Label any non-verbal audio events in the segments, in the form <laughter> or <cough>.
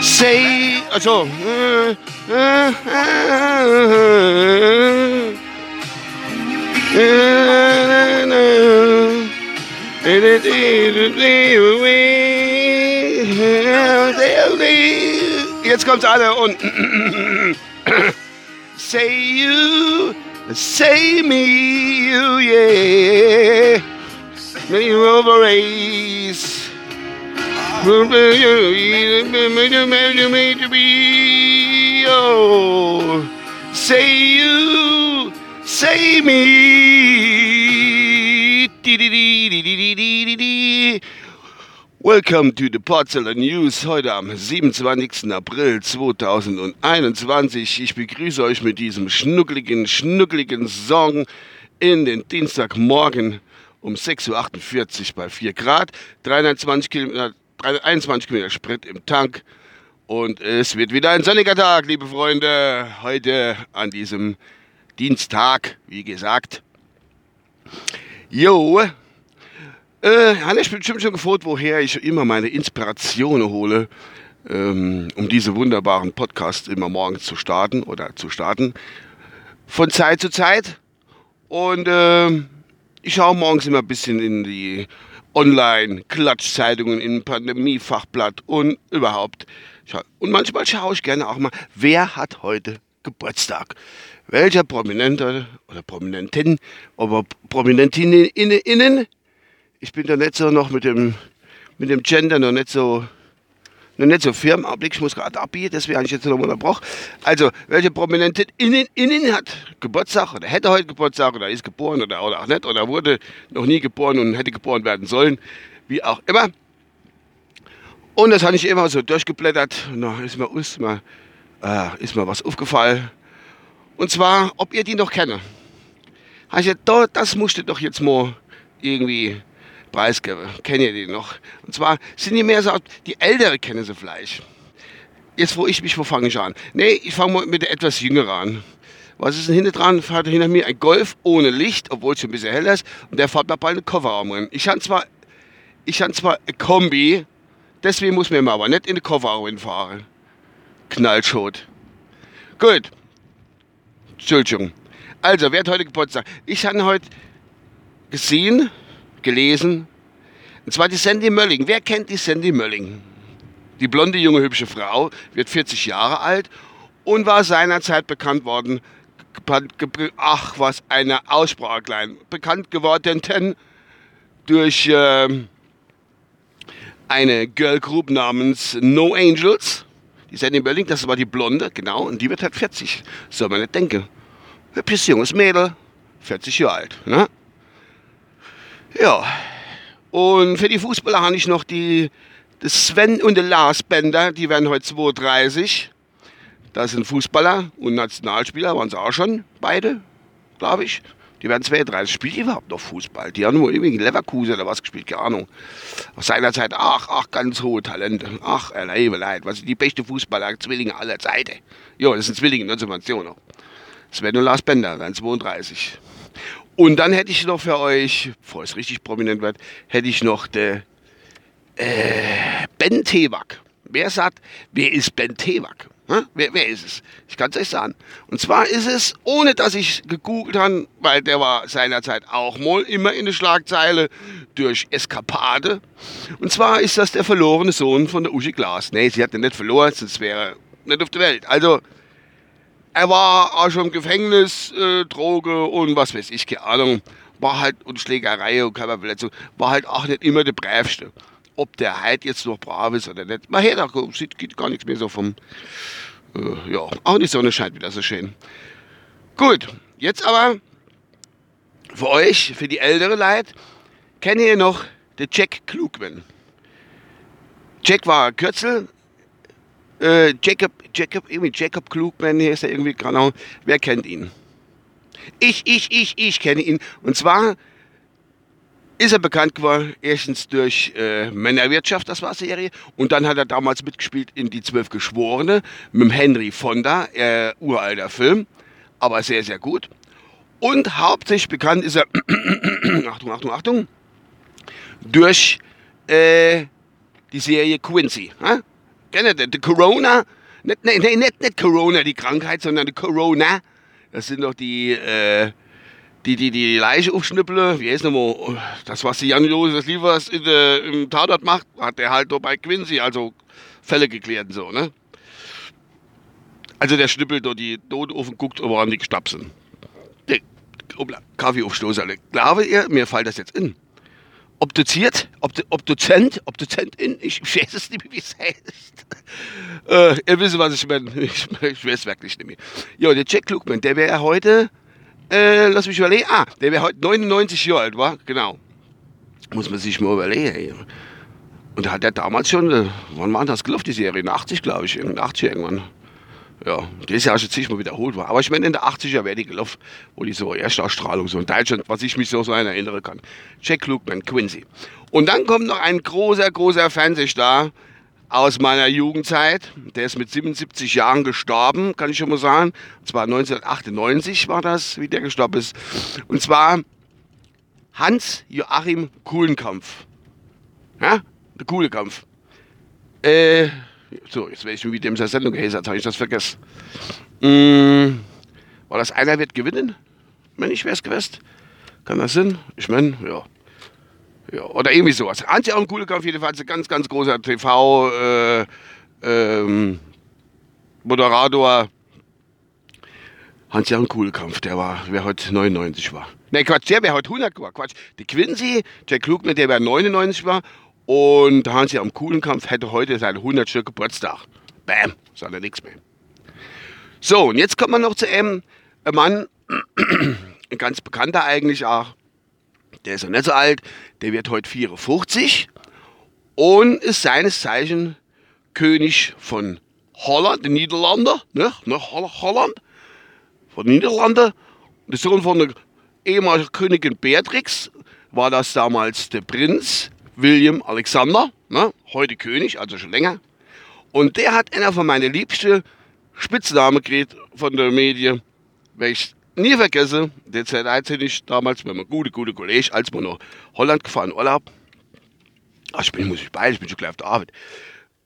Say, also. Jetzt kommt's alle und say you, say me, you, yeah. Me over race. Oh, say you, say me. Welcome to the Porzellan News heute am 27. April 2021. Ich begrüße euch mit diesem schnuckligen, schnuckligen Song in den Dienstagmorgen um 6.48 Uhr bei 4 Grad, 320 Kilometer, 21 Kilometer Sprit im Tank und es wird wieder ein sonniger Tag, liebe Freunde, heute an diesem Dienstag, wie gesagt. Jo, äh, Hannes, ich bin bestimmt schon gefragt, woher ich immer meine Inspirationen hole, ähm, um diese wunderbaren Podcasts immer morgens zu starten oder zu starten. Von Zeit zu Zeit. Und äh, ich schaue morgens immer ein bisschen in die Online-Klatschzeitungen, in Pandemiefachblatt und überhaupt. Und manchmal schaue ich gerne auch mal, wer hat heute Geburtstag? Welcher Prominente oder Prominentin, aber Prominentinnen innen, ich bin da nicht so noch mit dem, mit dem Gender noch nicht so, noch nicht so firm. Ich muss gerade abbiegen, deswegen habe ich jetzt noch mal unterbrochen. Also, welche Prominentin innen, innen hat Geburtstag oder hätte heute Geburtstag oder ist geboren oder, oder auch nicht oder wurde noch nie geboren und hätte geboren werden sollen, wie auch immer. Und das habe ich immer so durchgeblättert da ist mir, ist mir, äh, ist mir was aufgefallen. Und zwar, ob ihr die noch kennt. Also, das musste doch jetzt mal irgendwie preisgeben. Kennt ihr die noch? Und zwar sind die mehr so, die Ältere kennen sie vielleicht. Jetzt, wo ich mich, wo fange ich an? Nee, ich fange mal mit der etwas Jüngeren an. Was ist denn hinter dran? Fährt hinter mir ein Golf ohne Licht, obwohl es schon ein bisschen heller ist. Und der fährt mir bald einen Kofferraum rein. Ich habe zwar, ich zwar eine Kombi, deswegen muss man aber nicht in den Kofferraum fahren. Knallschot. Gut. Entschuldigung. Also, wer hat heute Geburtstag? Ich habe heute gesehen, gelesen. Und zwar die Sandy Mölling. Wer kennt die Sandy Mölling? Die blonde, junge, hübsche Frau wird 40 Jahre alt und war seinerzeit bekannt worden. Ach, was eine Aussprache klein. Bekannt geworden denn durch äh, eine Girl Group namens No Angels. Die Sandy Mölling, das war die Blonde, genau, und die wird halt 40. Soll man nicht denken. Hübsches junges Mädel, 40 Jahre alt. Ne? Ja. Und für die Fußballer habe ich noch die, die Sven und die Lars Bender, die werden heute 32. Das sind Fußballer und Nationalspieler, waren sie auch schon, beide, glaube ich. Die werden 32. Spielt die überhaupt noch Fußball? Die haben nur irgendwie Leverkusen oder was gespielt, keine Ahnung. Aus seiner Zeit, ach, ach, ganz hohe Talente. Ach, erlebe leid. Was sind die beste Fußballer, Zwillinge aller Zeiten? Jo, das sind Zwillinge, das sind noch. Sven und Lars Bender, dann 32. Und dann hätte ich noch für euch, bevor es richtig prominent wird, hätte ich noch der äh, Ben Tewak. Wer sagt, wer ist Ben Tewak? Wer, wer, ist es? Ich kann es euch sagen. Und zwar ist es, ohne dass ich gegoogelt habe, weil der war seinerzeit auch mal immer in der Schlagzeile durch Eskapade. Und zwar ist das der verlorene Sohn von der Uschi Glas. Nee, sie hat den nicht verloren, sonst wäre er nicht auf der Welt. Also, er war auch schon im Gefängnis, äh, Droge und was weiß ich, keine Ahnung. War halt, und Schlägerei und Körperverletzung, war halt auch nicht immer der Brävste. Ob der halt jetzt noch brav ist oder nicht. Man hört auch, sieht geht gar nichts mehr so vom, äh, ja, auch die Sonne scheint wieder so schön. Gut, jetzt aber für euch, für die ältere Leid, kennt ihr noch den Jack Klugman. Jack war Kürzel, äh, Jacob, Jacob, irgendwie Jacob Klugman, hier ist er irgendwie, genau. Wer kennt ihn? Ich, ich, ich, ich kenne ihn. Und zwar ist er bekannt geworden, erstens durch äh, Männerwirtschaft, das war Serie, und dann hat er damals mitgespielt in Die Zwölf Geschworene mit dem Henry Fonda, äh, uralter Film, aber sehr, sehr gut. Und hauptsächlich bekannt ist er, <clears throat> Achtung, Achtung, Achtung, durch äh, die Serie Quincy. Äh? Kennt ihr die Corona? Nicht, nee, nee, nicht, nicht Corona, die Krankheit, sondern die Corona. Das sind doch die, äh, die, die, die Leiche aufschnippeln. Wie heißt nochmal? Das, was die Jan Josef Liefers in, äh, im Tatort macht, hat der halt doch bei Quincy, also Fälle geklärt und so, ne? Also der schnippelt dort die Toten auf und guckt, ob er an die Stapsen. Kaffee aufstoßen. Glaube ihr, mir fällt das jetzt in. Obduziert, Obdu Obduzent, Obduzentin, ich weiß es nicht mehr, wie es heißt. Äh, ihr wisst, was ich meine. Ich, ich weiß wirklich nicht mehr. Ja, der Jack Klugman, der wäre heute, äh, lass mich überlegen, ah, der wäre heute 99 Jahre alt, war? Genau. Muss man sich mal überlegen. Ey. Und da hat er damals schon, äh, wann war das gelaufen, die Serie? In 80, glaube ich, in 80 irgendwann. Ja, die ist ja schon zigmal wiederholt war. Aber ich meine, in der 80er wäre die gelaufen, wo die so Erstausstrahlung so in Deutschland, was ich mich so, so erinnern kann. Jack Lukeman, Quincy. Und dann kommt noch ein großer, großer Fernsehstar aus meiner Jugendzeit. Der ist mit 77 Jahren gestorben, kann ich schon mal sagen. Und zwar 1998 war das, wie der gestorben ist. Und zwar Hans-Joachim Kuhlenkampf. Ja, der Kuhlenkampf. Äh, so, jetzt weiß ich wie dem seine Sendung geheißen hat, habe ich das vergessen. Mm, war das einer wird gewinnen? Wenn ich es gewusst. Kann das sein? Ich meine, ja. ja. Oder irgendwie sowas. Antje auch ein cooler Kampf, jedenfalls ein ganz, ganz großer TV äh, ähm, Moderator. Hans-Jahn Kuhlkampf, der war, wer heute 99 war. Ne, Quatsch, der wäre heute 100 war. Quatsch. Die Quincy, der Klugner, der wäre 99 war. Und Hansi am Kuhlenkampf hätte heute seinen 100. Geburtstag. Bam, sagt er nichts mehr. So, und jetzt kommt man noch zu einem Mann, <clears throat> ein ganz bekannter eigentlich auch. Der ist noch nicht so alt, der wird heute 54 und ist seines Zeichen König von Holland, den Niederlanden, ne? ne Holland, von den Niederlanden. Der Sohn von der ehemaligen Königin Beatrix war das damals der Prinz William Alexander, ne? heute König, also schon länger. Und der hat einer von meinen liebsten Spitznamen gekriegt von der Medien, ich nie vergesse, der Zeit ich damals mit einem guten, guten Kollegen, als wir nach Holland gefahren Urlaub. Ach, ich bin, muss ich bei, ich bin schon gleich auf der Arbeit.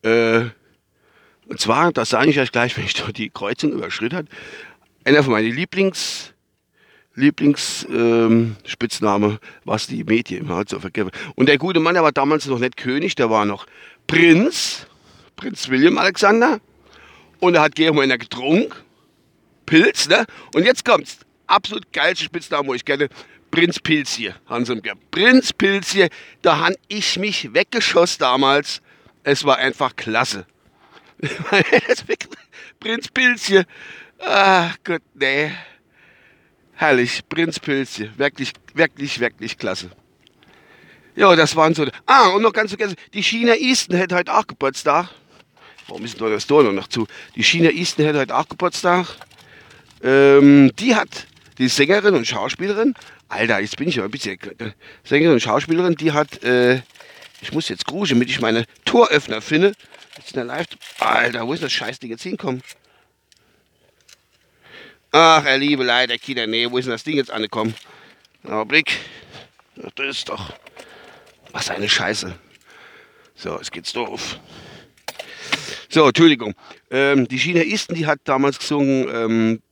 Äh, und zwar, das sage ich euch gleich, wenn ich die Kreuzung überschritten habe, einer von meinen Lieblings- Lieblingsspitzname, ähm, was die Medien immer halt so vergeben. Und der gute Mann, der war damals noch nicht König, der war noch Prinz, Prinz William Alexander. Und er hat gerne einer getrunken, Pilz, ne? Und jetzt kommt's, absolut geilste Spitzname, wo ich kenne, Prinz Pilz hier, haben sie Prinz Pilz hier, da han ich mich weggeschossen damals. Es war einfach klasse. <laughs> Prinz Pilz hier, ach Gott, nee. Herrlich, Prinz. Wirklich, wirklich, wirklich klasse. Ja, das waren so. Ah, und noch ganz vergessen, die China Easton hätte heute auch Geburtstag. Warum ist denn das Tor noch zu? Die China Easton hätte heute auch Geburtstag. Ähm, die hat, die Sängerin und Schauspielerin, Alter, jetzt bin ich ja ein bisschen. Sängerin und Schauspielerin, die hat, äh, ich muss jetzt gruschen, damit ich meine Toröffner finde. Jetzt in der Live. Alter, wo ist das Scheißding jetzt hinkommen? Ach, er liebe Leute, Kinder, nee, wo ist denn das Ding jetzt angekommen? Augenblick. Das ist doch. Was eine Scheiße. So, es geht's doof. So, Entschuldigung. Ähm, die Chinaisten, die hat damals gesungen, ähm,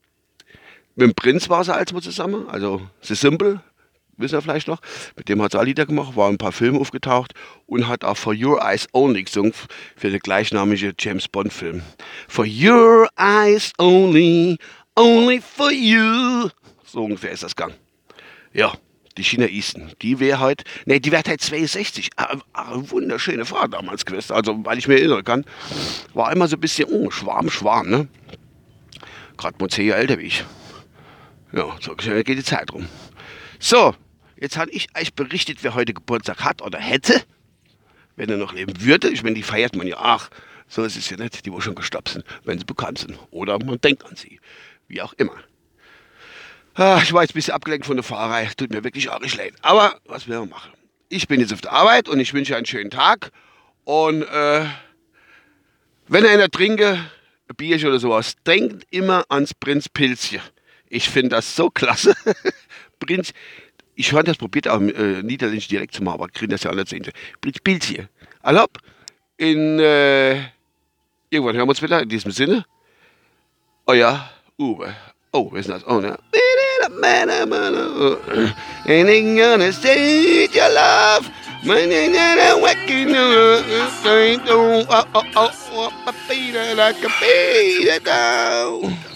mit dem Prinz war sie als zusammen, also The Simple, wissen wir vielleicht noch. Mit dem hat sie auch Lieder gemacht, war ein paar Filme aufgetaucht und hat auch For Your Eyes Only gesungen für den gleichnamigen James Bond Film. For Your Eyes Only, Only for you. So ungefähr ist das Gang. Ja, die Chinaisten, die wäre halt, ne, die wäre halt 62. Eine, eine wunderschöne Frau damals gewesen. Also, weil ich mir erinnern kann, war immer so ein bisschen, oh, Schwarm, Schwarm, ne? Gerade mal zehn Jahre älter wie ich. Ja, so geht die Zeit rum. So, jetzt habe ich euch berichtet, wer heute Geburtstag hat oder hätte, wenn er noch leben würde. Ich meine, die feiert man ja, ach, so ist es ja nicht, die wo schon gestorben sind, wenn sie bekannt sind. Oder man denkt an sie wie auch immer. Ah, ich war jetzt ein bisschen abgelenkt von der Fahrerei. Tut mir wirklich nicht leid. Aber was will man machen? Ich bin jetzt auf der Arbeit und ich wünsche einen schönen Tag. Und äh, wenn einer trinke, ein Bierchen oder sowas, denkt immer ans Prinz Pilzchen. Ich finde das so klasse. <laughs> Prinz, ich habe das probiert, auch äh, Niederländisch direkt zu machen, aber kriegen das ja alle sehen. Prinz Pilzje. Allop, in, äh, irgendwann hören wir uns wieder, in diesem Sinne. Euer Uwe. Oh, wer ist das? Oh, ne? And I'm gonna say your love. My name is waking up. Oh, oh, oh, oh, like a baby down.